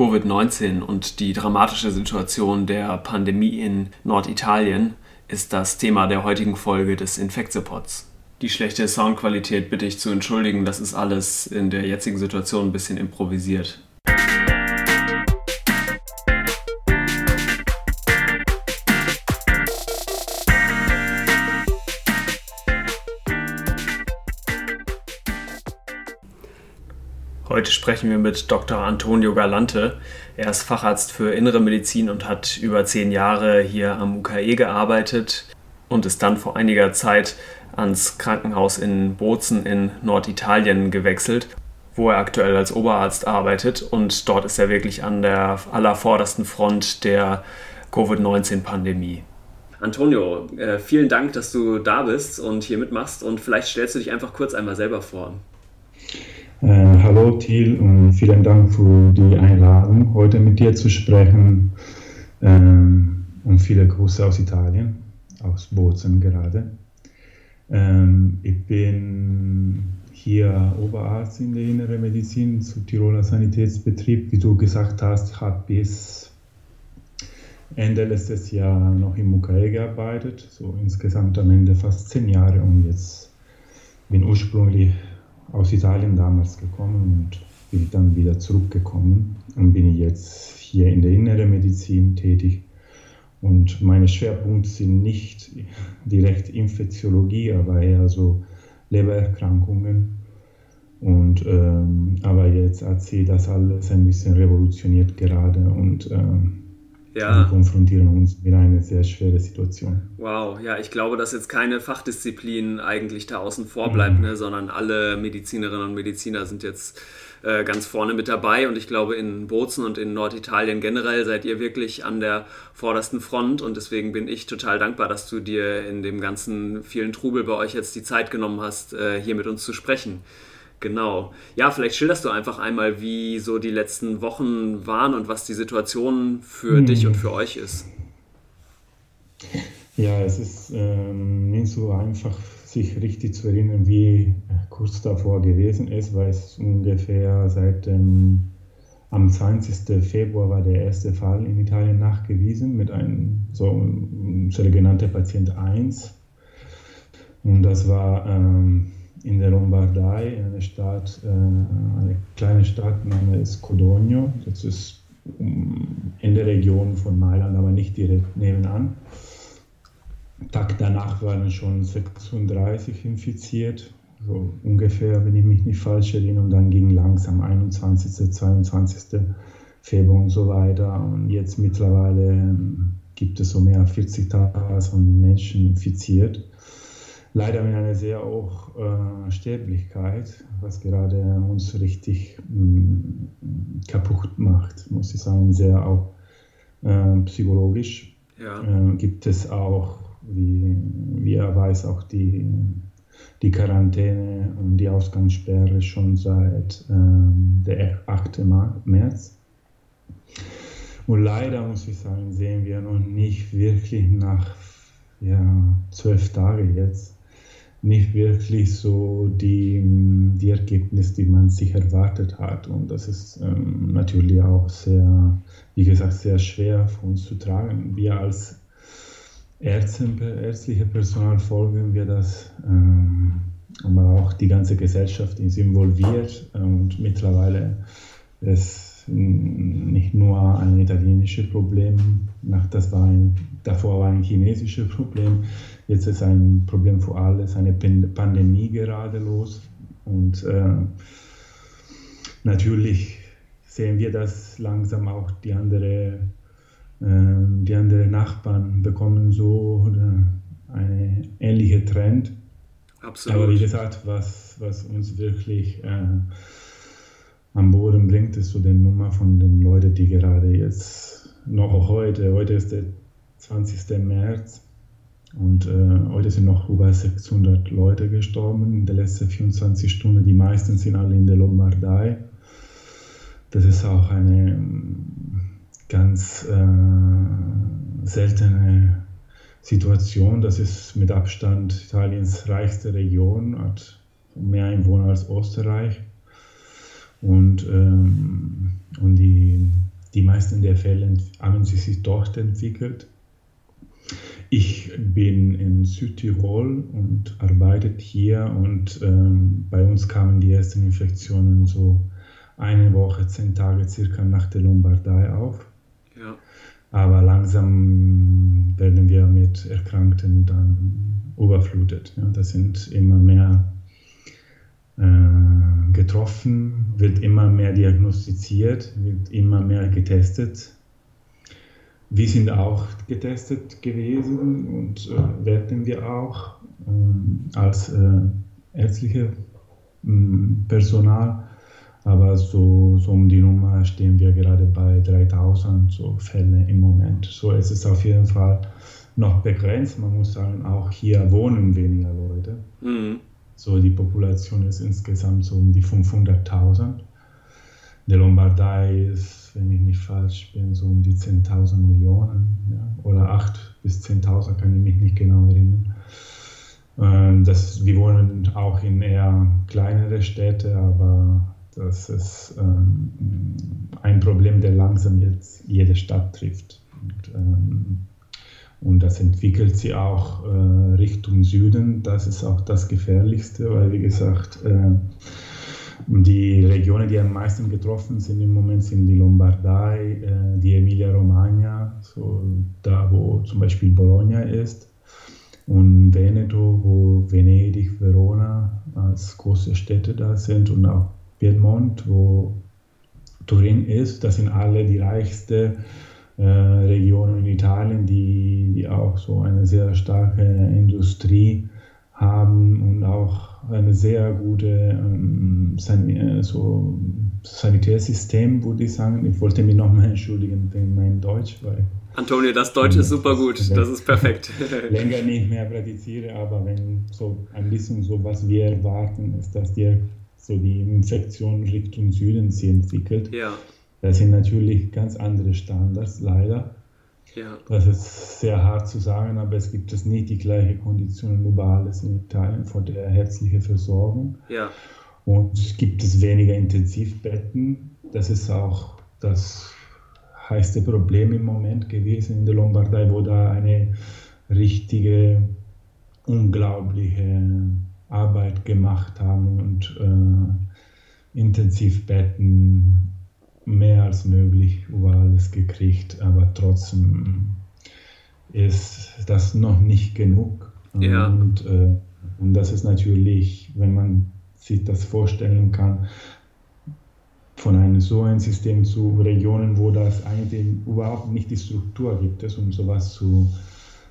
Covid-19 und die dramatische Situation der Pandemie in Norditalien ist das Thema der heutigen Folge des Infektsupport. Die schlechte Soundqualität bitte ich zu entschuldigen, das ist alles in der jetzigen Situation ein bisschen improvisiert. Heute sprechen wir mit Dr. Antonio Galante. Er ist Facharzt für Innere Medizin und hat über zehn Jahre hier am UKE gearbeitet und ist dann vor einiger Zeit ans Krankenhaus in Bozen in Norditalien gewechselt, wo er aktuell als Oberarzt arbeitet. Und dort ist er wirklich an der allervordersten Front der Covid-19-Pandemie. Antonio, äh, vielen Dank, dass du da bist und hier mitmachst. Und vielleicht stellst du dich einfach kurz einmal selber vor. Äh, hallo Thiel und vielen Dank für die Einladung, heute mit dir zu sprechen. Ähm, und viele Grüße aus Italien, aus Bozen gerade. Ähm, ich bin hier Oberarzt in der Inneren Medizin zu Tiroler Sanitätsbetrieb. Wie du gesagt hast, habe bis Ende letztes Jahr noch im UKE gearbeitet, so insgesamt am Ende fast zehn Jahre und jetzt bin ursprünglich aus Italien damals gekommen und bin dann wieder zurückgekommen und bin jetzt hier in der Inneren Medizin tätig. Und meine Schwerpunkte sind nicht direkt Infektiologie, aber eher so Lebererkrankungen. Und, ähm, aber jetzt hat sie das alles ein bisschen revolutioniert gerade und ähm, ja. Wir konfrontieren uns mit einer sehr schweren Situation. Wow, ja, ich glaube, dass jetzt keine Fachdisziplin eigentlich da außen vor bleibt, mhm. ne, sondern alle Medizinerinnen und Mediziner sind jetzt äh, ganz vorne mit dabei. Und ich glaube, in Bozen und in Norditalien generell seid ihr wirklich an der vordersten Front. Und deswegen bin ich total dankbar, dass du dir in dem ganzen vielen Trubel bei euch jetzt die Zeit genommen hast, äh, hier mit uns zu sprechen. Genau. Ja, vielleicht schilderst du einfach einmal, wie so die letzten Wochen waren und was die Situation für hm. dich und für euch ist. Ja, es ist ähm, nicht so einfach, sich richtig zu erinnern, wie kurz davor gewesen ist, weil es ungefähr seit dem am 20. Februar war der erste Fall in Italien nachgewiesen mit einem so, so genannte Patient 1. Und das war ähm, in der Lombardei, eine Stadt, äh, eine kleine Stadt namens Codogno. Das ist in der Region von Mailand, aber nicht direkt nebenan. Tag danach waren schon 36 infiziert, so ungefähr, wenn ich mich nicht falsch erinnere. Und dann ging langsam 21., 22. Februar und so weiter. Und jetzt mittlerweile ähm, gibt es so mehr als 40.000 Menschen infiziert leider mit einer sehr hohen äh, Sterblichkeit, was gerade uns richtig mh, mm, kaputt macht, muss ich sagen, sehr auch äh, psychologisch. Ja. Äh, gibt es auch, wie, wie er weiß, auch die, die Quarantäne und die Ausgangssperre schon seit ähm, der 8. März. Und leider muss ich sagen, sehen wir noch nicht wirklich nach ja, zwölf Tagen jetzt nicht wirklich so die, die Ergebnisse, die man sich erwartet hat. Und das ist ähm, natürlich auch sehr, wie gesagt, sehr schwer für uns zu tragen. Wir als Ärzte, ärztliche Personal folgen wir das, ähm, aber auch die ganze Gesellschaft ist involviert und mittlerweile ist nicht nur ein italienisches Problem, das war ein, davor war ein chinesisches Problem, Jetzt ist ein Problem für alle, ist eine Pandemie gerade los. Und äh, natürlich sehen wir, dass langsam auch die andere, äh, die anderen Nachbarn bekommen so eine ähnliche Trend. Absolut. Aber wie gesagt, was, was uns wirklich äh, am Boden bringt, ist so die Nummer von den Leuten, die gerade jetzt noch heute, heute ist der 20. März, und äh, heute sind noch über 600 Leute gestorben in den letzten 24 Stunden. Die meisten sind alle in der Lombardei. Das ist auch eine ähm, ganz äh, seltene Situation. Das ist mit Abstand Italiens reichste Region, hat mehr Einwohner als Österreich. Und, ähm, und die die meisten der Fälle haben sich dort entwickelt. Ich bin in Südtirol und arbeite hier und ähm, bei uns kamen die ersten Infektionen so eine Woche, zehn Tage circa nach der Lombardei auf. Ja. Aber langsam werden wir mit Erkrankten dann überflutet. Ja, das sind immer mehr äh, getroffen, wird immer mehr diagnostiziert, wird immer mehr getestet. Wir sind auch getestet gewesen und äh, werden wir auch äh, als äh, ärztliche mm, Personal. Aber so, so um die Nummer stehen wir gerade bei 3000 so Fälle im Moment. So ist es auf jeden Fall noch begrenzt. Man muss sagen, auch hier wohnen weniger Leute. Mhm. So die Population ist insgesamt so um die 500.000. Der Lombardei ist, wenn ich nicht falsch bin, so um die 10.000 Millionen ja, oder 8 bis 10.000, kann ich mich nicht genau erinnern. Ähm, das, wir wohnen auch in eher kleinere Städte, aber das ist ähm, ein Problem, der langsam jetzt jede Stadt trifft. Und, ähm, und das entwickelt sich auch äh, Richtung Süden. Das ist auch das Gefährlichste, weil, wie gesagt, äh, die Regionen, die am meisten getroffen sind im Moment, sind die Lombardei, äh, die Emilia-Romagna, so da, wo zum Beispiel Bologna ist, und Veneto, wo Venedig, Verona als große Städte da sind, und auch Piedmont, wo Turin ist. Das sind alle die reichsten äh, Regionen in Italien, die, die auch so eine sehr starke Industrie haben. Und auch eine sehr gute ähm, San äh, so Sanitärsystem, würde ich sagen. Ich wollte mich nochmal entschuldigen wegen meinem Deutsch, weil Antonio, das Deutsch ist super gut, das ist perfekt. länger nicht mehr praktiziere, aber wenn so ein bisschen so, was wir erwarten, ist, dass die, so die Infektion Richtung Süden sich entwickelt. Ja. Das sind natürlich ganz andere Standards, leider. Ja. Das ist sehr hart zu sagen, aber es gibt es nicht die gleiche Konditionen überall in Italien vor der ärztlichen Versorgung. Ja. Und es gibt es weniger Intensivbetten. Das ist auch das heiße Problem im Moment gewesen in der Lombardei, wo da eine richtige, unglaubliche Arbeit gemacht haben und äh, Intensivbetten mehr als möglich über alles gekriegt, aber trotzdem ist das noch nicht genug. Ja. Und, äh, und das ist natürlich, wenn man sich das vorstellen kann, von einem so ein System zu Regionen, wo das eigentlich überhaupt nicht die Struktur gibt, um sowas zu,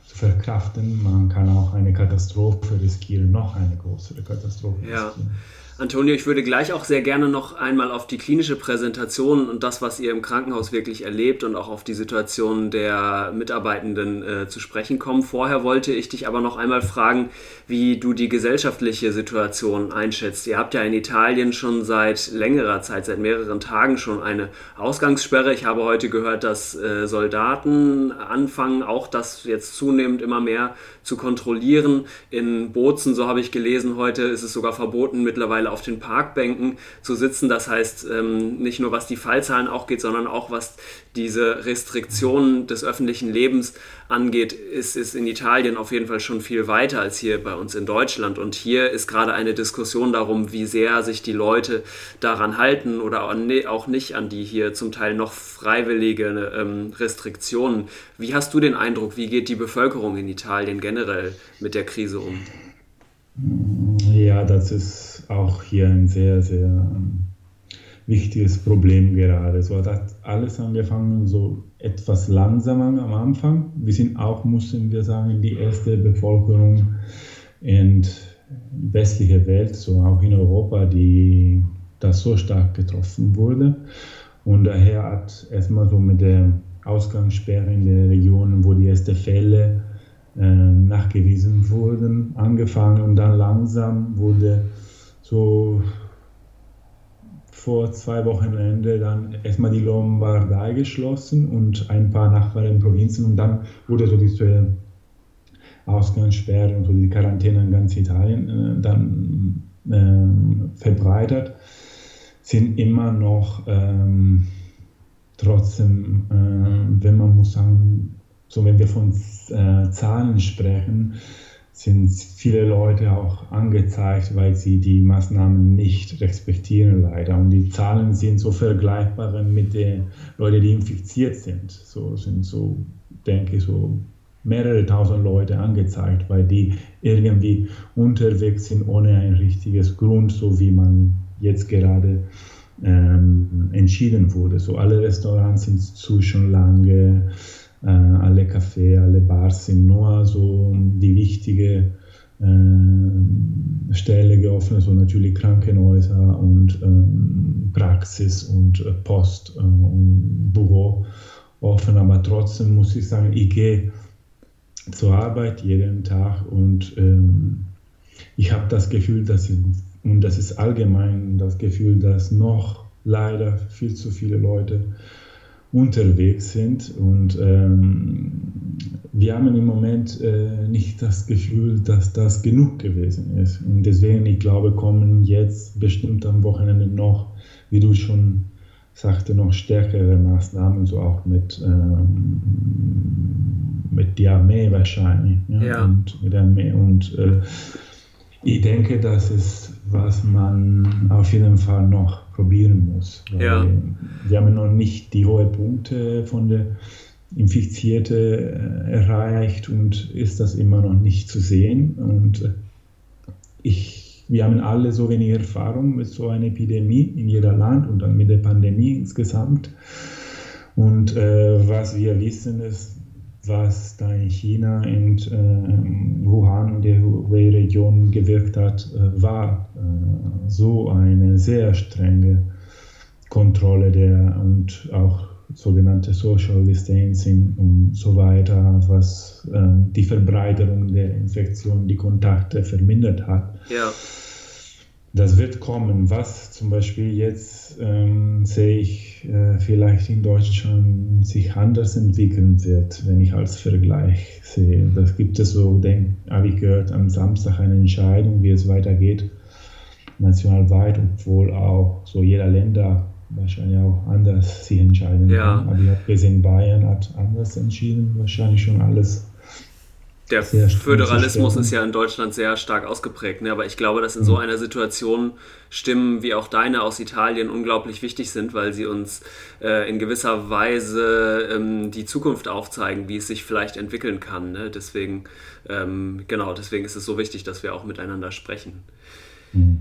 zu verkraften. Man kann auch eine Katastrophe riskieren, noch eine größere Katastrophe ja. riskieren. Antonio, ich würde gleich auch sehr gerne noch einmal auf die klinische Präsentation und das, was ihr im Krankenhaus wirklich erlebt und auch auf die Situation der Mitarbeitenden äh, zu sprechen kommen. Vorher wollte ich dich aber noch einmal fragen, wie du die gesellschaftliche Situation einschätzt. Ihr habt ja in Italien schon seit längerer Zeit, seit mehreren Tagen schon eine Ausgangssperre. Ich habe heute gehört, dass äh, Soldaten anfangen, auch das jetzt zunehmend immer mehr zu kontrollieren. In Bozen, so habe ich gelesen heute, ist es sogar verboten, mittlerweile auf den Parkbänken zu sitzen. Das heißt, ähm, nicht nur was die Fallzahlen auch geht, sondern auch was diese Restriktionen des öffentlichen Lebens angeht, ist, ist in Italien auf jeden Fall schon viel weiter als hier bei uns in Deutschland. Und hier ist gerade eine Diskussion darum, wie sehr sich die Leute daran halten oder auch nicht an die hier zum Teil noch freiwillige ähm, Restriktionen. Wie hast du den Eindruck, wie geht die Bevölkerung in Italien generell mit der Krise um? Ja, das ist auch hier ein sehr, sehr ähm, wichtiges Problem gerade. So hat alles angefangen so etwas langsamer am Anfang. Wir sind auch, mussten wir sagen, die erste Bevölkerung in westlicher Welt, so auch in Europa, die das so stark getroffen wurde. Und daher hat erstmal so mit der Ausgangssperre in den Regionen, wo die ersten Fälle äh, nachgewiesen wurden, angefangen und dann langsam wurde so vor zwei Wochenende dann erstmal die Lombardei geschlossen und ein paar Nachbarprovinzen und dann wurde so diese Ausgangssperre und so die Quarantäne in ganz Italien äh, dann äh, verbreitet, sind immer noch ähm, trotzdem, äh, wenn man muss sagen, so wenn wir von äh, Zahlen sprechen, sind viele Leute auch angezeigt, weil sie die Maßnahmen nicht respektieren leider. Und die Zahlen sind so vergleichbar mit den Leuten, die infiziert sind. So sind so, denke ich, so mehrere tausend Leute angezeigt, weil die irgendwie unterwegs sind ohne ein richtiges Grund, so wie man jetzt gerade ähm, entschieden wurde. So alle Restaurants sind zu schon lange alle Cafés, alle Bars sind nur so die wichtige äh, Stelle geöffnet, so natürlich Krankenhäuser und ähm, Praxis und äh, Post äh, und Büro offen, aber trotzdem muss ich sagen, ich gehe zur Arbeit jeden Tag und ähm, ich habe das Gefühl, dass ich, und das ist allgemein das Gefühl, dass noch leider viel zu viele Leute unterwegs sind. Und ähm, wir haben im Moment äh, nicht das Gefühl, dass das genug gewesen ist. Und deswegen, ich glaube, kommen jetzt bestimmt am Wochenende noch, wie du schon sagte, noch stärkere Maßnahmen, so auch mit, ähm, mit der Armee wahrscheinlich. Ja? ja. Und mit der Armee. Und äh, ich denke, das ist, was man auf jeden Fall noch probieren muss. Ja. Wir haben noch nicht die hohen Punkte von der Infizierte äh, erreicht und ist das immer noch nicht zu sehen. Und äh, ich, wir haben alle so wenig Erfahrung mit so einer Epidemie in jedem Land und dann mit der Pandemie insgesamt. Und äh, was wir wissen ist, was da in China und äh, Wuhan und der Hubei-Region gewirkt hat, äh, war äh, so eine sehr strenge Kontrolle der und auch sogenannte Social Distancing und so weiter, was äh, die Verbreiterung der Infektion, die Kontakte vermindert hat. Ja das wird kommen. Was zum Beispiel jetzt ähm, sehe ich äh, vielleicht in Deutschland sich anders entwickeln wird, wenn ich als Vergleich sehe. Das gibt es so, habe ich gehört, am Samstag eine Entscheidung, wie es weitergeht, nationalweit, obwohl auch so jeder Länder wahrscheinlich auch anders sich entscheiden ja. kann. Aber ich habe gesehen, Bayern hat anders entschieden, wahrscheinlich schon alles der Föderalismus ist ja in Deutschland sehr stark ausgeprägt, ne? aber ich glaube, dass in so mhm. einer Situation Stimmen wie auch deine aus Italien unglaublich wichtig sind, weil sie uns äh, in gewisser Weise ähm, die Zukunft aufzeigen, wie es sich vielleicht entwickeln kann. Ne? Deswegen, ähm, genau, deswegen ist es so wichtig, dass wir auch miteinander sprechen. Mhm.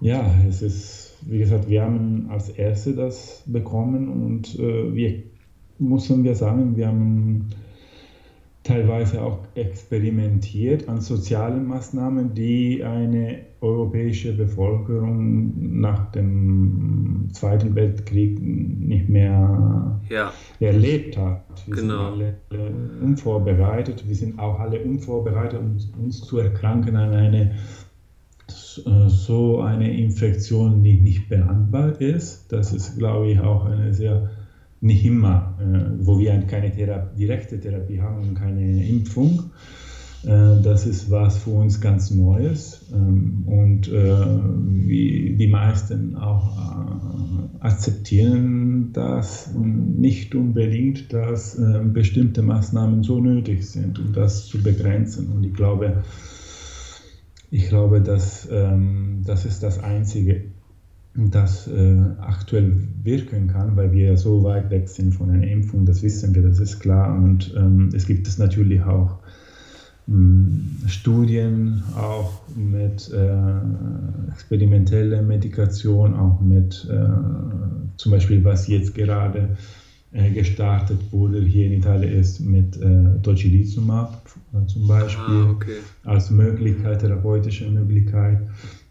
Ja, es ist, wie gesagt, wir haben als Erste das bekommen und äh, wir müssen wir sagen, wir haben teilweise auch experimentiert an sozialen Maßnahmen, die eine europäische Bevölkerung nach dem Zweiten Weltkrieg nicht mehr ja. erlebt hat. Wir genau. sind alle unvorbereitet, wir sind auch alle unvorbereitet, um uns zu erkranken an eine so eine Infektion, die nicht behandbar ist. Das ist, glaube ich, auch eine sehr nicht immer, äh, wo wir keine Thera direkte Therapie haben und keine Impfung. Äh, das ist was für uns ganz Neues ähm, und äh, wie die meisten auch äh, akzeptieren das nicht unbedingt, dass äh, bestimmte Maßnahmen so nötig sind, um das zu begrenzen. Und ich glaube, ich glaube, dass ähm, das ist das Einzige das äh, aktuell wirken kann, weil wir so weit weg sind von einer Impfung, das wissen wir, das ist klar. Und ähm, es gibt es natürlich auch ähm, Studien, auch mit äh, experimenteller Medikation, auch mit äh, zum Beispiel, was jetzt gerade äh, gestartet wurde hier in Italien ist mit äh, Tocilizumab äh, zum Beispiel ah, okay. als Möglichkeit, therapeutische Möglichkeit.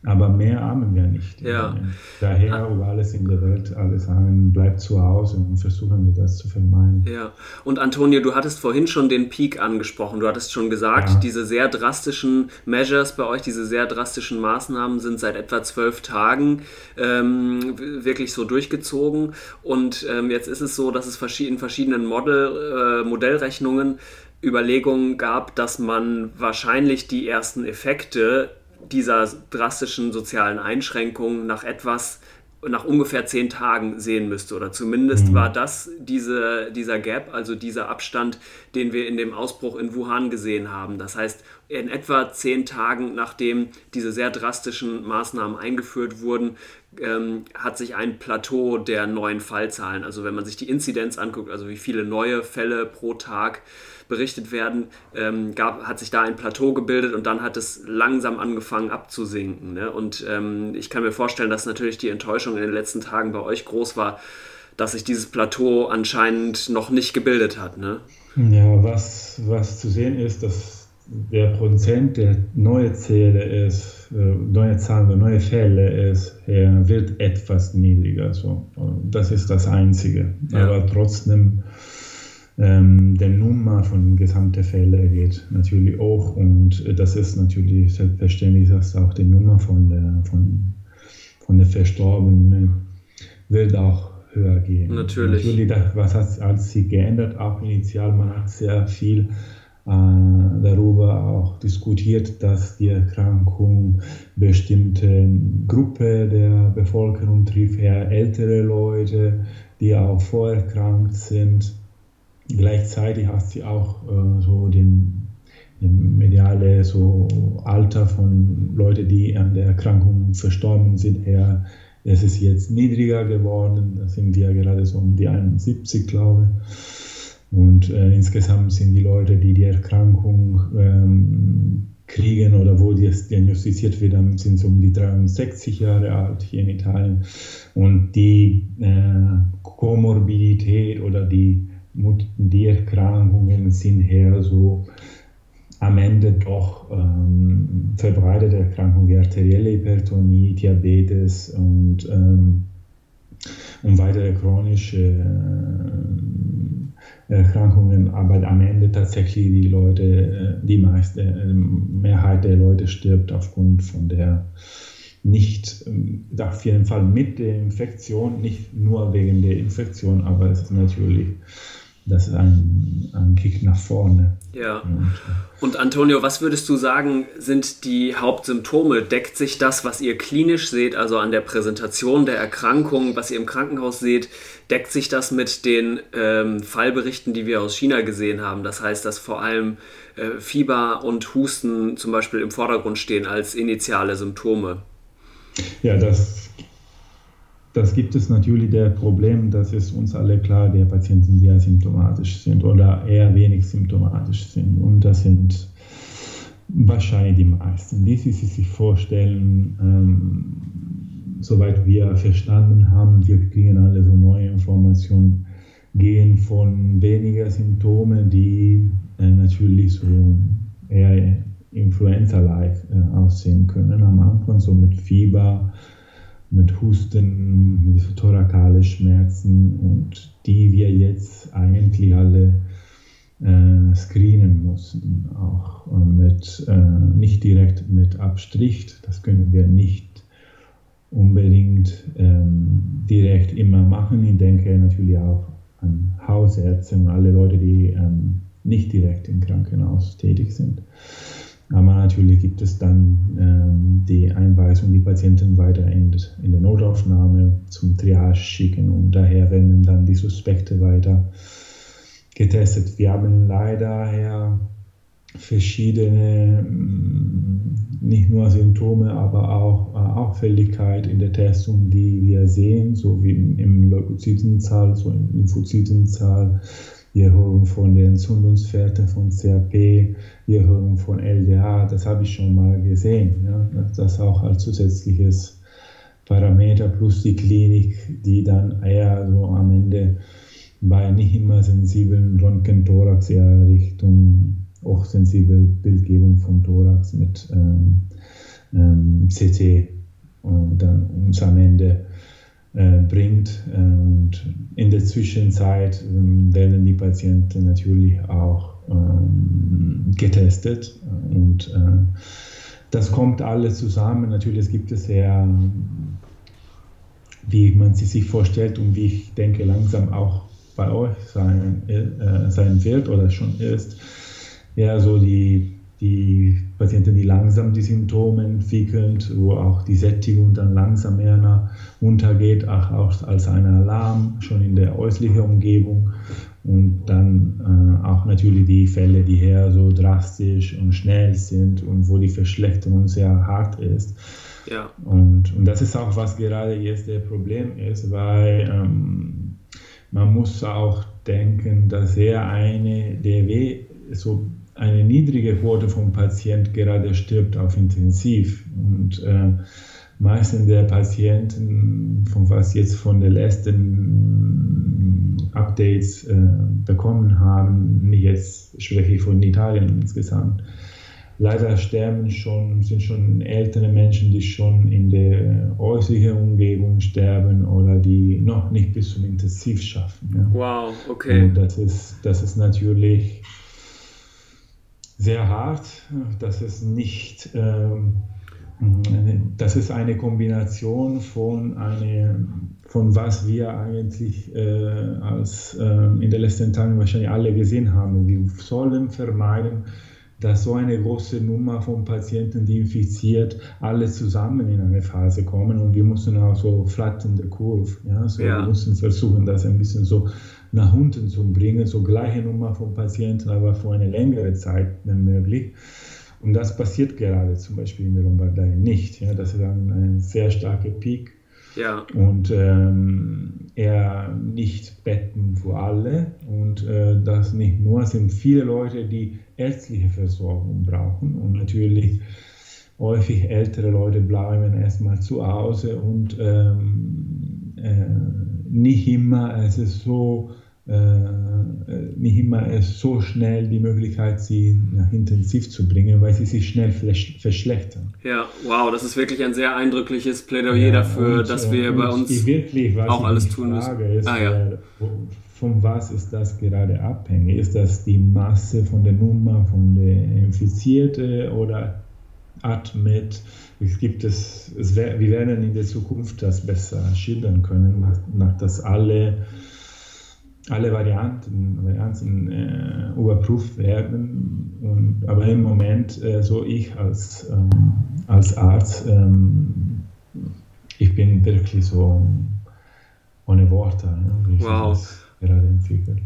Aber mehr haben wir nicht. Ja. Daher, ah. über alles in der Welt, alle sagen, bleibt zu Hause und versuchen wir das zu vermeiden. Ja, und Antonio, du hattest vorhin schon den Peak angesprochen. Du hattest schon gesagt, ja. diese sehr drastischen Measures bei euch, diese sehr drastischen Maßnahmen sind seit etwa zwölf Tagen ähm, wirklich so durchgezogen. Und ähm, jetzt ist es so, dass es in verschiedenen Model, äh, Modellrechnungen Überlegungen gab, dass man wahrscheinlich die ersten Effekte dieser drastischen sozialen Einschränkungen nach etwas nach ungefähr zehn Tagen sehen müsste. Oder zumindest mhm. war das diese, dieser Gap, also dieser Abstand, den wir in dem Ausbruch in Wuhan gesehen haben. Das heißt, in etwa zehn Tagen, nachdem diese sehr drastischen Maßnahmen eingeführt wurden, ähm, hat sich ein Plateau der neuen Fallzahlen, also wenn man sich die Inzidenz anguckt, also wie viele neue Fälle pro Tag berichtet werden, ähm, gab, hat sich da ein Plateau gebildet und dann hat es langsam angefangen abzusinken. Ne? Und ähm, ich kann mir vorstellen, dass natürlich die Enttäuschung in den letzten Tagen bei euch groß war, dass sich dieses Plateau anscheinend noch nicht gebildet hat. Ne? Ja, was, was zu sehen ist, dass der Prozent der neue Zähler ist, äh, neue Zahlen neue Fälle ist, wird etwas niedriger. So. Das ist das Einzige. Ja. Aber trotzdem, ähm, der Nummer von gesamten Fällen geht natürlich auch und das ist natürlich selbstverständlich, dass auch die Nummer von der, von, von der Verstorbenen wird auch höher gehen. Natürlich. Natürlich, das, was hat, hat sich geändert, auch initial, man hat sehr viel darüber auch diskutiert, dass die Erkrankung bestimmte Gruppe der Bevölkerung trifft, eher ältere Leute, die auch vorerkrankt sind. Gleichzeitig hat sie auch äh, so den, den mediale so Alter von Leuten, die an der Erkrankung verstorben sind, eher es ist jetzt niedriger geworden. Da sind wir gerade so um die 71, glaube ich. Und äh, insgesamt sind die Leute, die die Erkrankung ähm, kriegen oder wo das diagnostiziert wird, sind so um die 63 Jahre alt hier in Italien. Und die äh, Komorbidität oder die, die Erkrankungen sind eher so am Ende doch ähm, verbreitete Erkrankungen wie arterielle Hypertonie, Diabetes und, ähm, und weitere chronische äh, Erkrankungen, aber am Ende tatsächlich die Leute, äh, die meiste äh, Mehrheit der Leute stirbt aufgrund von der nicht, ähm, auf jeden Fall mit der Infektion, nicht nur wegen der Infektion, aber es ist natürlich das ist ein, ein Kick nach vorne. Ja. Und Antonio, was würdest du sagen, sind die Hauptsymptome? Deckt sich das, was ihr klinisch seht, also an der Präsentation der Erkrankung, was ihr im Krankenhaus seht, deckt sich das mit den ähm, Fallberichten, die wir aus China gesehen haben? Das heißt, dass vor allem äh, Fieber und Husten zum Beispiel im Vordergrund stehen als initiale Symptome. Ja, das das gibt es natürlich der Problem, das ist uns alle klar, der Patienten, die asymptomatisch sind oder eher wenig symptomatisch sind. Und das sind wahrscheinlich die meisten. Die Sie sich vorstellen, ähm, soweit wir verstanden haben, wir kriegen alle so neue Informationen, gehen von weniger Symptomen, die äh, natürlich so eher Influenza-like äh, aussehen können am Anfang, so mit Fieber, mit Husten, mit thorakale Schmerzen und die wir jetzt eigentlich alle äh, screenen müssen, auch äh, mit, äh, nicht direkt mit Abstrich, das können wir nicht unbedingt ähm, direkt immer machen. Ich denke natürlich auch an Hausärzte und alle Leute, die ähm, nicht direkt im Krankenhaus tätig sind. Aber natürlich gibt es dann ähm, die Einweisung, die Patienten weiter in, in der Notaufnahme zum Triage schicken und daher werden dann die Suspekte weiter getestet. Wir haben leider ja verschiedene, mm, nicht nur Symptome, aber auch äh, Auffälligkeit in der Testung, die wir sehen, so wie im Leukozytenzahl, so im Lymphozytenzahl, wir hören von den Entzündungswerten von CRP, wir hören von LDA, das habe ich schon mal gesehen. Ja? Das auch als zusätzliches Parameter plus die Klinik, die dann eher so am Ende bei nicht immer sensiblen Röntgen-Thorax eher Richtung hochsensibel Bildgebung von Thorax mit ähm, ähm, CT und dann uns am Ende äh, bringt. Und in der Zwischenzeit ähm, werden die Patienten natürlich auch ähm, getestet. Und äh, das kommt alles zusammen. Natürlich gibt es ja, wie man sie sich vorstellt und wie ich denke, langsam auch bei euch sein, äh, sein wird oder schon ist, ja, so die, die Patienten, die langsam die Symptome entwickeln, wo auch die Sättigung dann langsam mehr untergeht, auch als ein Alarm schon in der äußeren Umgebung. Und dann äh, auch natürlich die Fälle, die eher so drastisch und schnell sind und wo die Verschlechterung sehr hart ist. Ja. Und, und das ist auch, was gerade jetzt der Problem ist, weil ähm, man muss auch denken, dass eher eine DW so eine niedrige Quote vom Patient gerade stirbt auf Intensiv. Und äh, meisten der Patienten, von was jetzt von den letzten Updates äh, bekommen haben, jetzt spreche ich von Italien insgesamt, leider sterben schon, sind schon ältere Menschen, die schon in der äußeren Umgebung sterben oder die noch nicht bis zum Intensiv schaffen. Ja. Wow, okay. Und das ist, das ist natürlich sehr hart. Das ist nicht, ähm, das ist eine Kombination von, eine, von was wir eigentlich äh, als, äh, in den letzten Tagen wahrscheinlich alle gesehen haben. Wir sollen vermeiden, dass so eine große Nummer von Patienten, die infiziert, alle zusammen in eine Phase kommen und wir müssen auch so flattende Kurve. Ja? So, ja. Wir müssen versuchen, das ein bisschen so nach unten zu bringen, so gleiche Nummer von Patienten, aber für eine längere Zeit, wenn möglich. Und das passiert gerade zum Beispiel in der Lombardei nicht. Ja? Das ist ein, ein sehr starker Peak. Ja. Und ähm, eher nicht Betten für alle. Und äh, das nicht nur, es sind viele Leute, die ärztliche Versorgung brauchen. Und natürlich häufig ältere Leute bleiben erstmal zu Hause und ähm, äh, nicht immer es ist so nicht immer so schnell die Möglichkeit, sie nach intensiv zu bringen, weil sie sich schnell verschlechtern. Ja, wow, das ist wirklich ein sehr eindrückliches Plädoyer ja, dafür, und, dass wir bei uns wirklich, auch alles tun müssen. Ist, ah, ja. Äh, von was ist das gerade abhängig? Ist das die Masse von der Nummer von der Infizierten oder Admit? Es gibt es, es wir werden in der Zukunft das besser schildern können, nach, nach dass alle alle Varianten, Varianten äh, überprüft werden. Und, aber im Moment, äh, so ich als, ähm, als Arzt, ähm, ich bin wirklich so ohne Worte, ne, wie wow. sich das gerade entwickelt.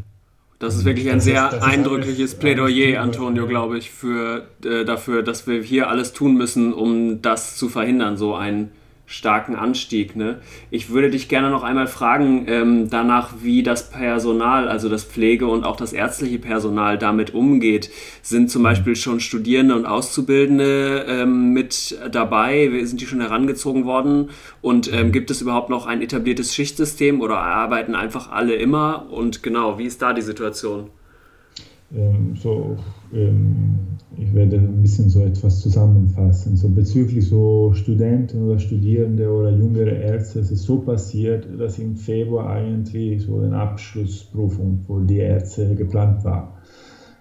Das ist wirklich ein sehr ist, eindrückliches alles, Plädoyer, Antonio, glaube ich, für, äh, dafür, dass wir hier alles tun müssen, um das zu verhindern, so ein starken Anstieg. Ne? Ich würde dich gerne noch einmal fragen ähm, danach, wie das Personal, also das Pflege- und auch das ärztliche Personal damit umgeht. Sind zum Beispiel schon Studierende und Auszubildende ähm, mit dabei? Sind die schon herangezogen worden? Und ähm, gibt es überhaupt noch ein etabliertes Schichtsystem oder arbeiten einfach alle immer? Und genau, wie ist da die Situation? Ähm, so ähm, ich werde ein bisschen so etwas zusammenfassen. So bezüglich so Studenten oder Studierende oder jüngere Ärzte, es ist so passiert, dass im Februar eigentlich so eine Abschlussprüfung für die Ärzte geplant war.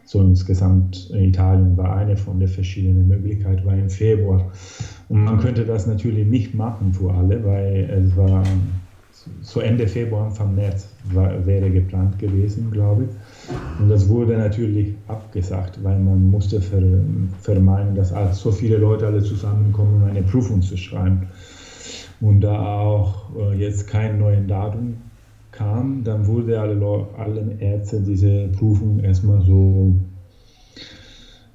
So insgesamt in Italien war eine von den verschiedenen Möglichkeiten, war im Februar. Und man könnte das natürlich nicht machen für alle, weil es war so Ende Februar, Anfang März war, wäre geplant gewesen, glaube ich. Und das wurde natürlich abgesagt, weil man musste ver, vermeiden, dass so viele Leute alle zusammenkommen, um eine Prüfung zu schreiben. Und da auch äh, jetzt kein neues Datum kam, dann wurde alle, allen Ärzten diese Prüfung erstmal so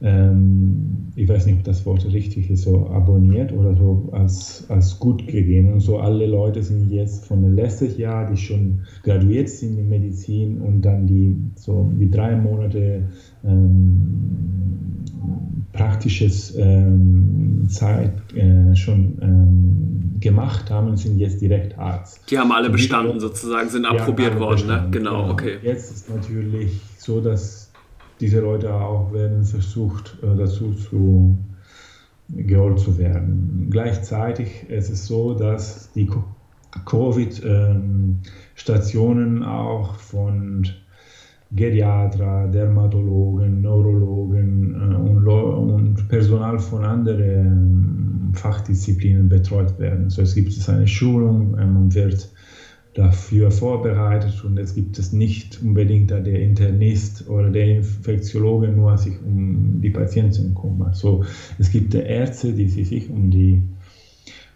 ähm, ich weiß nicht, ob das Wort richtig ist, so abonniert oder so als, als gut gegeben. Und so alle Leute sind jetzt von letztes Jahr, die schon graduiert sind in Medizin und dann die so wie drei Monate ähm, praktisches ähm, Zeit äh, schon ähm, gemacht haben, sind jetzt direkt Arzt. Die haben alle bestanden sozusagen, sind approbiert worden, ne? Genau, genau, okay. Jetzt ist natürlich so, dass diese Leute auch werden versucht, äh, dazu zu geholt zu werden. Gleichzeitig ist es so, dass die Covid-Stationen auch von Geriater, Dermatologen, Neurologen äh, und, Personal von anderen Fachdisziplinen betreut werden. So es gibt eine Schulung, man wird dafür vorbereitet und es gibt es nicht unbedingt, da der Internist oder der Infektiologe nur sich um die Patienten kümmert. So, es gibt Ärzte, die sich um die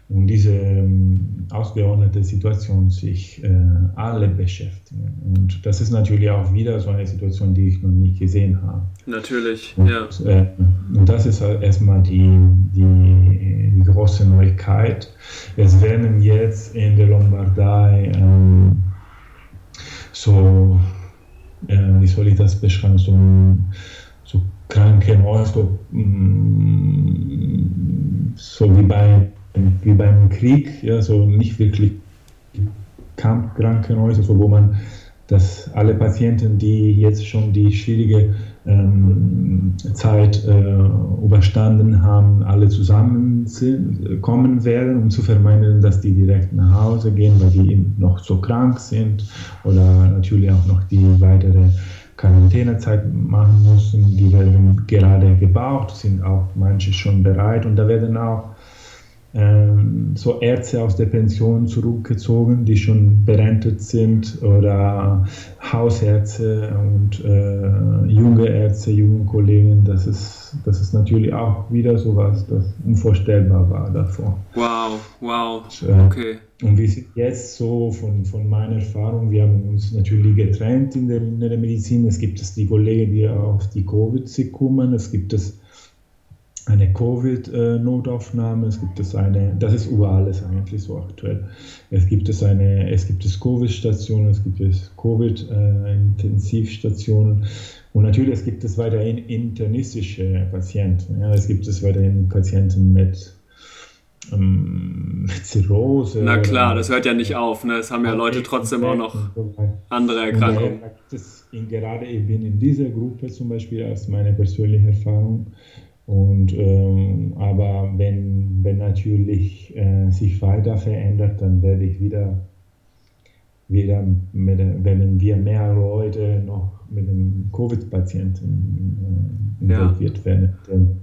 um diese ähm, ausgeordnete Situation sich äh, alle beschäftigen. Und das ist natürlich auch wieder so eine Situation, die ich noch nicht gesehen habe. Natürlich, und, ja. Äh, und das ist halt erstmal die, die, die, große Neuigkeit. Es werden jetzt in der Lombardei ähm, so, äh, wie soll ich das beschreiben, so, so Krankenhäuser, mm, so wie bei wie beim Krieg, ja, so nicht wirklich Kampfkrankenhäuser, so wo man dass alle Patienten, die jetzt schon die schwierige ähm, Zeit äh, überstanden haben, alle zusammen sind, kommen werden, um zu vermeiden, dass die direkt nach Hause gehen, weil die noch so krank sind oder natürlich auch noch die weitere Quarantänezeit machen müssen. Die werden gerade gebaut, sind auch manche schon bereit und da werden auch so Ärzte aus der Pension zurückgezogen, die schon berentet sind oder Hausärzte und äh, junge Ärzte, junge Kollegen. Das ist, das ist natürlich auch wieder so was, das unvorstellbar war davor. Wow, wow, äh, okay. Und wir sind jetzt so von, von meiner Erfahrung, wir haben uns natürlich getrennt in der, in der Medizin. Es gibt es die Kollegen, die auf die Covid sich kümmern. Es gibt es eine Covid-Notaufnahme, es gibt es eine, das ist überall ist eigentlich so aktuell. Es gibt es eine, es gibt es Covid-Stationen, es gibt es Covid-Intensivstationen und natürlich es gibt es weiterhin internistische Patienten. Ja, es gibt es weiterhin Patienten mit ähm, mit Zirrhose. Na klar, das hört ja nicht auf. Ne? Es haben ja Leute trotzdem auch noch andere Erkrankungen. In, gerade eben in dieser Gruppe zum Beispiel aus meiner persönlichen Erfahrung und, ähm, aber wenn, wenn natürlich äh, sich weiter verändert, dann werde ich wieder, wieder mit, wenn wir mehr Leute noch mit dem Covid-Patienten äh, involviert ja. werden,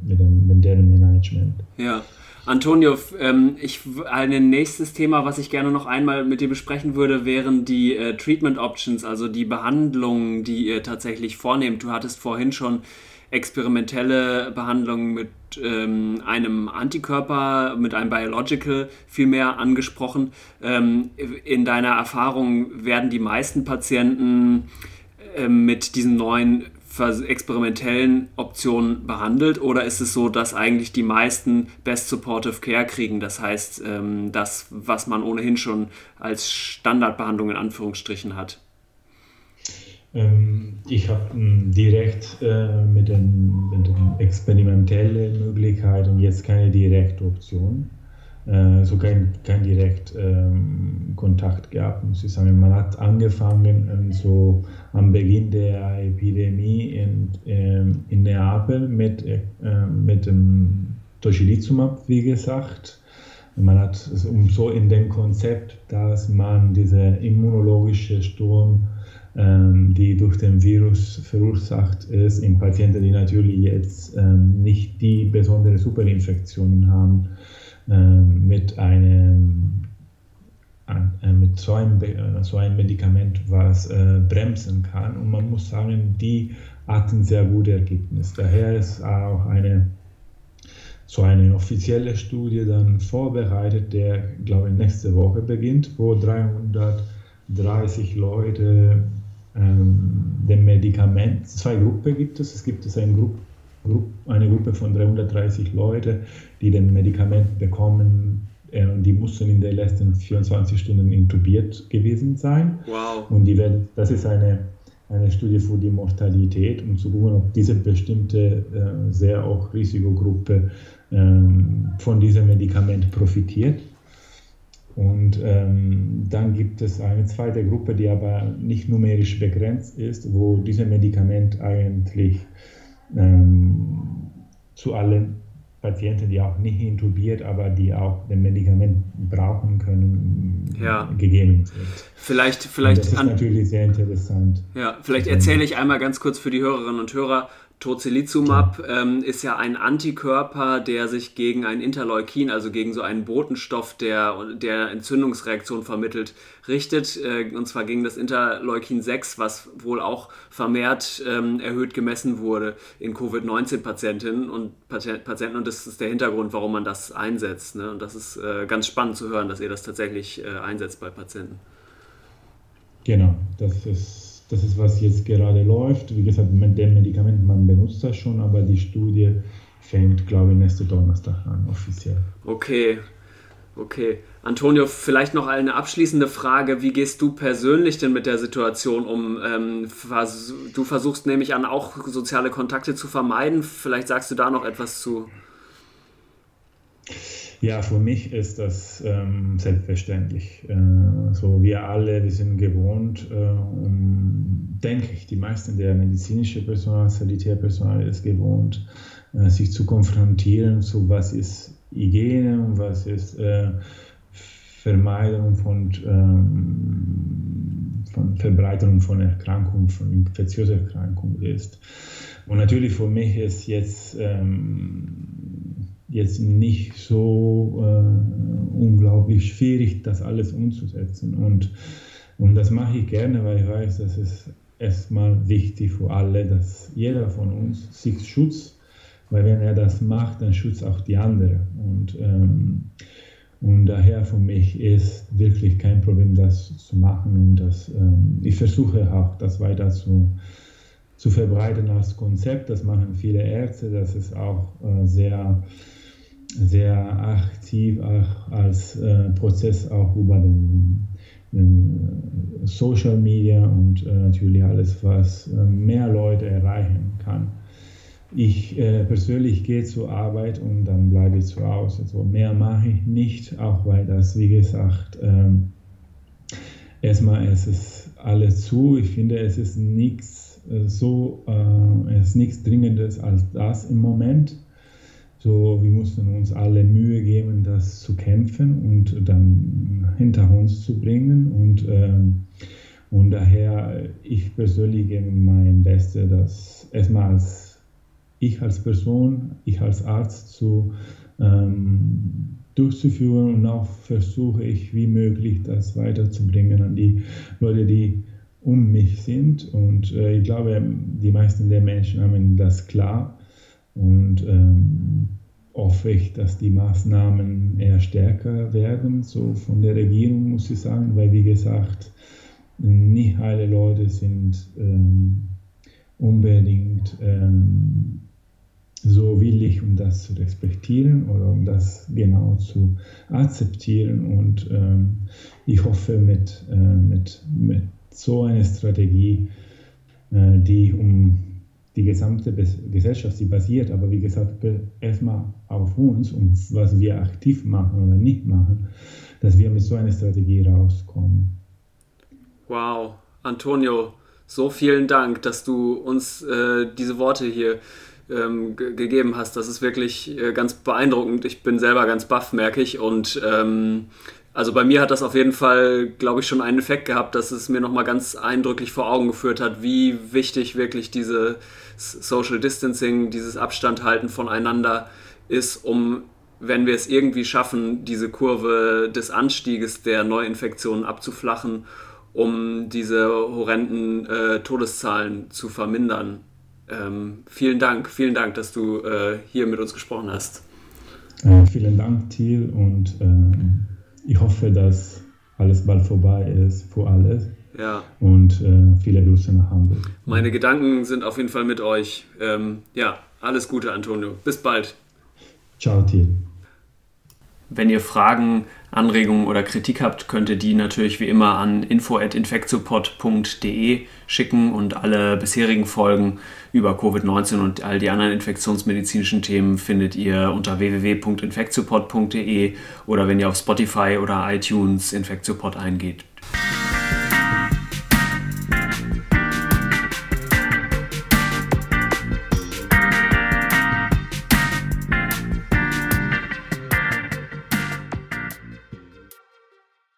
mit dem, mit deren Management. Ja. Antonio, ähm, ich, ein nächstes Thema, was ich gerne noch einmal mit dir besprechen würde, wären die äh, Treatment Options, also die Behandlungen, die ihr tatsächlich vornehmt. Du hattest vorhin schon experimentelle Behandlung mit ähm, einem Antikörper, mit einem Biological vielmehr angesprochen. Ähm, in deiner Erfahrung werden die meisten Patienten äh, mit diesen neuen experimentellen Optionen behandelt oder ist es so, dass eigentlich die meisten Best Supportive Care kriegen? Das heißt, ähm, das, was man ohnehin schon als Standardbehandlung in Anführungsstrichen hat. Ähm, ich habe hm, direkt äh, mit den, mit experimentellen Möglichkeiten jetzt keine direkte Option, äh, so kein, kein direkt ähm, Kontakt gehabt, muss ich sagen. Man hat angefangen ähm, so am Beginn der Epidemie in, ähm, in Neapel mit, äh, mit dem Tocilizumab, wie gesagt. Man hat so in dem Konzept, dass man diese immunologische Sturm die durch den Virus verursacht ist, in Patienten, die natürlich jetzt ähm, nicht die besondere Superinfektionen haben, ähm, mit einem äh, mit so einem, äh, so einem Medikament, was äh, bremsen kann. Und man muss sagen, die hatten sehr gute Ergebnisse. Daher ist auch eine so eine offizielle Studie dann vorbereitet, der, glaube ich, nächste Woche beginnt, wo 330 Leute ähm, dem Medikament. Zwei Gruppen gibt es. Es gibt es eine Gruppe, eine Gruppe von 330 Leuten, die den Medikament bekommen. Äh, die mussten in den letzten 24 Stunden intubiert gewesen sein. Wow. Und die werden, das ist eine, eine Studie für die Mortalität, um zu gucken, ob diese bestimmte, äh, sehr auch Risikogruppe ähm, von diesem Medikament profitiert. Und ähm, dann gibt es eine zweite Gruppe, die aber nicht numerisch begrenzt ist, wo dieses Medikament eigentlich ähm, zu allen Patienten, die auch nicht intubiert, aber die auch das Medikament brauchen können, ja. gegeben wird. Vielleicht, vielleicht das ist natürlich sehr interessant. Ja, vielleicht erzähle ich einmal ganz kurz für die Hörerinnen und Hörer, Tocilizumab ähm, ist ja ein Antikörper, der sich gegen ein Interleukin, also gegen so einen Botenstoff, der, der Entzündungsreaktion vermittelt, richtet. Äh, und zwar gegen das Interleukin 6, was wohl auch vermehrt ähm, erhöht gemessen wurde in Covid-19-Patientinnen und Patienten. Und das ist der Hintergrund, warum man das einsetzt. Ne? Und das ist äh, ganz spannend zu hören, dass ihr das tatsächlich äh, einsetzt bei Patienten. Genau, das ist das ist, was jetzt gerade läuft. Wie gesagt, mit dem Medikament, man benutzt das schon, aber die Studie fängt, glaube ich, nächste Donnerstag an, offiziell. Okay, okay. Antonio, vielleicht noch eine abschließende Frage. Wie gehst du persönlich denn mit der Situation um? Ähm, du versuchst nämlich an, auch soziale Kontakte zu vermeiden. Vielleicht sagst du da noch etwas zu. Ja, für mich ist das ähm, selbstverständlich. Äh, so wir alle, wir sind gewohnt, äh, um, denke ich, die meisten der medizinischen Personal, Sanitärpersonal ist gewohnt, äh, sich zu konfrontieren, so was ist Hygiene und was ist äh, Vermeidung von, ähm, von Verbreitung von Erkrankungen, von infektiösen Erkrankungen ist. Und natürlich für mich ist jetzt ähm, jetzt nicht so äh, unglaublich schwierig, das alles umzusetzen. Und, und das mache ich gerne, weil ich weiß, dass es erstmal wichtig für alle, dass jeder von uns sich schützt, weil wenn er das macht, dann schützt auch die anderen. Und, ähm, und daher für mich ist wirklich kein Problem, das zu machen. Und das, ähm, ich versuche auch, das weiter zu, zu verbreiten als Konzept. Das machen viele Ärzte. Das ist auch äh, sehr sehr aktiv auch als äh, Prozess auch über den, den äh, Social Media und äh, natürlich alles, was äh, mehr Leute erreichen kann. Ich äh, persönlich gehe zur Arbeit und dann bleibe ich zu Hause. Also mehr mache ich nicht, auch weil das, wie gesagt, ähm, erstmal ist es alles zu. Ich finde, es ist nichts äh, so, es ist nichts Dringendes als das im Moment so, wir mussten uns alle Mühe geben, das zu kämpfen und dann hinter uns zu bringen. Und, ähm, und daher, ich persönlich gebe mein Bestes, das erstmal als ich als Person, ich als Arzt zu ähm, durchzuführen und auch versuche ich, wie möglich das weiterzubringen an die Leute, die um mich sind. Und äh, ich glaube, die meisten der Menschen haben das klar. Und ähm, hoffe ich, dass die Maßnahmen eher stärker werden, so von der Regierung muss ich sagen, weil wie gesagt, nicht alle Leute sind ähm, unbedingt ähm, so willig, um das zu respektieren oder um das genau zu akzeptieren. Und ähm, ich hoffe, mit, äh, mit, mit so einer Strategie, äh, die um die gesamte Gesellschaft, sie basiert aber wie gesagt erstmal auf uns und was wir aktiv machen oder nicht machen, dass wir mit so einer Strategie rauskommen. Wow, Antonio, so vielen Dank, dass du uns äh, diese Worte hier ähm, gegeben hast. Das ist wirklich äh, ganz beeindruckend. Ich bin selber ganz baff, merke ich. Und ähm, also bei mir hat das auf jeden Fall, glaube ich, schon einen Effekt gehabt, dass es mir nochmal ganz eindrücklich vor Augen geführt hat, wie wichtig wirklich diese Social Distancing, dieses Abstand halten voneinander ist, um, wenn wir es irgendwie schaffen, diese Kurve des Anstieges der Neuinfektionen abzuflachen, um diese horrenden äh, Todeszahlen zu vermindern. Ähm, vielen Dank, vielen Dank, dass du äh, hier mit uns gesprochen hast. Äh, vielen Dank, Thiel, und ähm, ich hoffe, dass alles bald vorbei ist für alles. Ja. Und äh, viele Grüße nach Hamburg. Meine Gedanken sind auf jeden Fall mit euch. Ähm, ja, alles Gute, Antonio. Bis bald. Ciao, Thiel. Wenn ihr Fragen, Anregungen oder Kritik habt, könnt ihr die natürlich wie immer an info.infectsupport.de schicken und alle bisherigen Folgen über Covid-19 und all die anderen infektionsmedizinischen Themen findet ihr unter www.infectsupport.de oder wenn ihr auf Spotify oder iTunes Infectsupport eingeht.